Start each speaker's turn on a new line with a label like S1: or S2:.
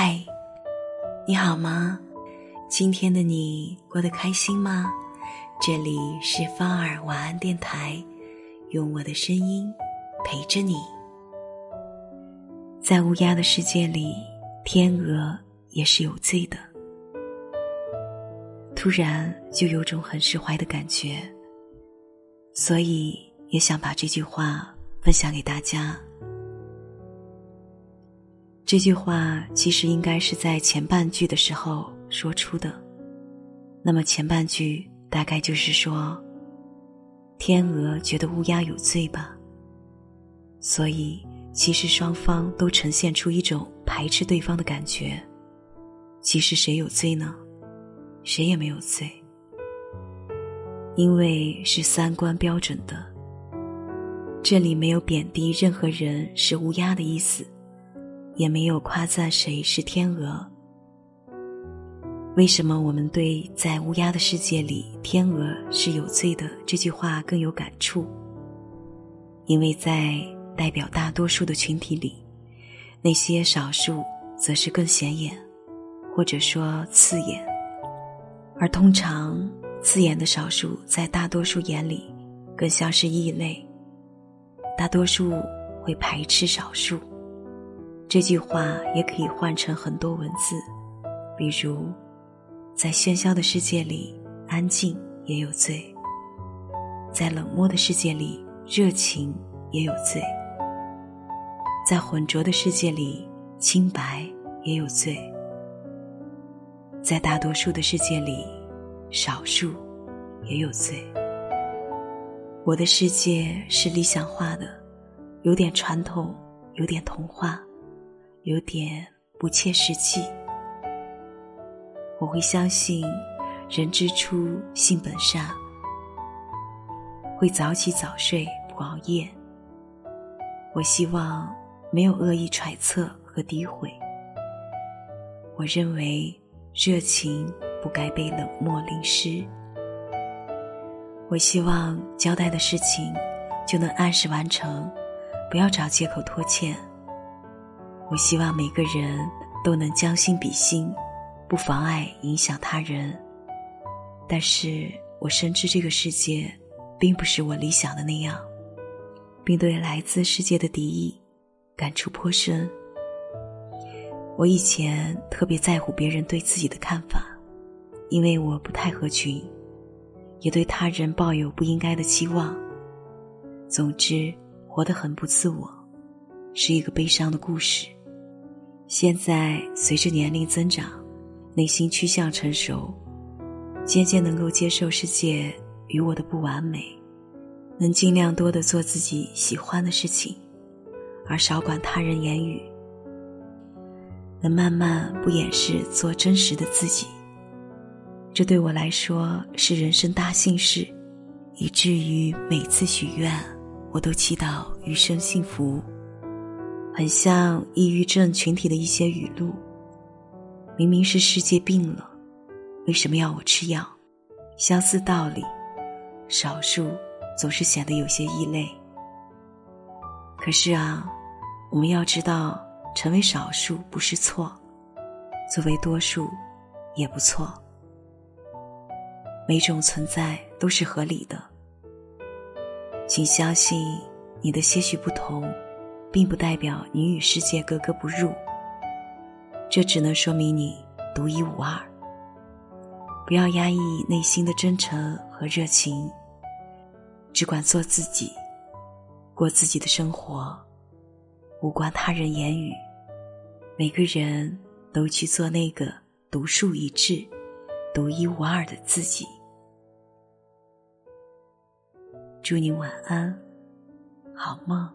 S1: 嗨，你好吗？今天的你过得开心吗？这里是芳儿晚安电台，用我的声音陪着你。在乌鸦的世界里，天鹅也是有罪的。突然就有种很释怀的感觉，所以也想把这句话分享给大家。这句话其实应该是在前半句的时候说出的，那么前半句大概就是说，天鹅觉得乌鸦有罪吧。所以其实双方都呈现出一种排斥对方的感觉。其实谁有罪呢？谁也没有罪，因为是三观标准的。这里没有贬低任何人是乌鸦的意思。也没有夸赞谁是天鹅。为什么我们对在乌鸦的世界里天鹅是有罪的这句话更有感触？因为在代表大多数的群体里，那些少数则是更显眼，或者说刺眼。而通常刺眼的少数在大多数眼里更像是异类，大多数会排斥少数。这句话也可以换成很多文字，比如，在喧嚣的世界里，安静也有罪；在冷漠的世界里，热情也有罪；在浑浊的世界里，清白也有罪；在大多数的世界里，少数也有罪。我的世界是理想化的，有点传统，有点童话。有点不切实际。我会相信，人之初性本善，会早起早睡不熬夜。我希望没有恶意揣测和诋毁。我认为热情不该被冷漠淋湿。我希望交代的事情就能按时完成，不要找借口拖欠。我希望每个人都能将心比心，不妨碍影响他人。但是我深知这个世界，并不是我理想的那样，并对来自世界的敌意感触颇深。我以前特别在乎别人对自己的看法，因为我不太合群，也对他人抱有不应该的期望。总之，活得很不自我，是一个悲伤的故事。现在随着年龄增长，内心趋向成熟，渐渐能够接受世界与我的不完美，能尽量多的做自己喜欢的事情，而少管他人言语，能慢慢不掩饰做真实的自己。这对我来说是人生大幸事，以至于每次许愿，我都祈祷余生幸福。很像抑郁症群体的一些语录。明明是世界病了，为什么要我吃药？相似道理，少数总是显得有些异类。可是啊，我们要知道，成为少数不是错，作为多数也不错。每种存在都是合理的，请相信你的些许不同。并不代表你与世界格格不入，这只能说明你独一无二。不要压抑内心的真诚和热情，只管做自己，过自己的生活，无关他人言语。每个人都去做那个独树一帜、独一无二的自己。祝你晚安，好梦。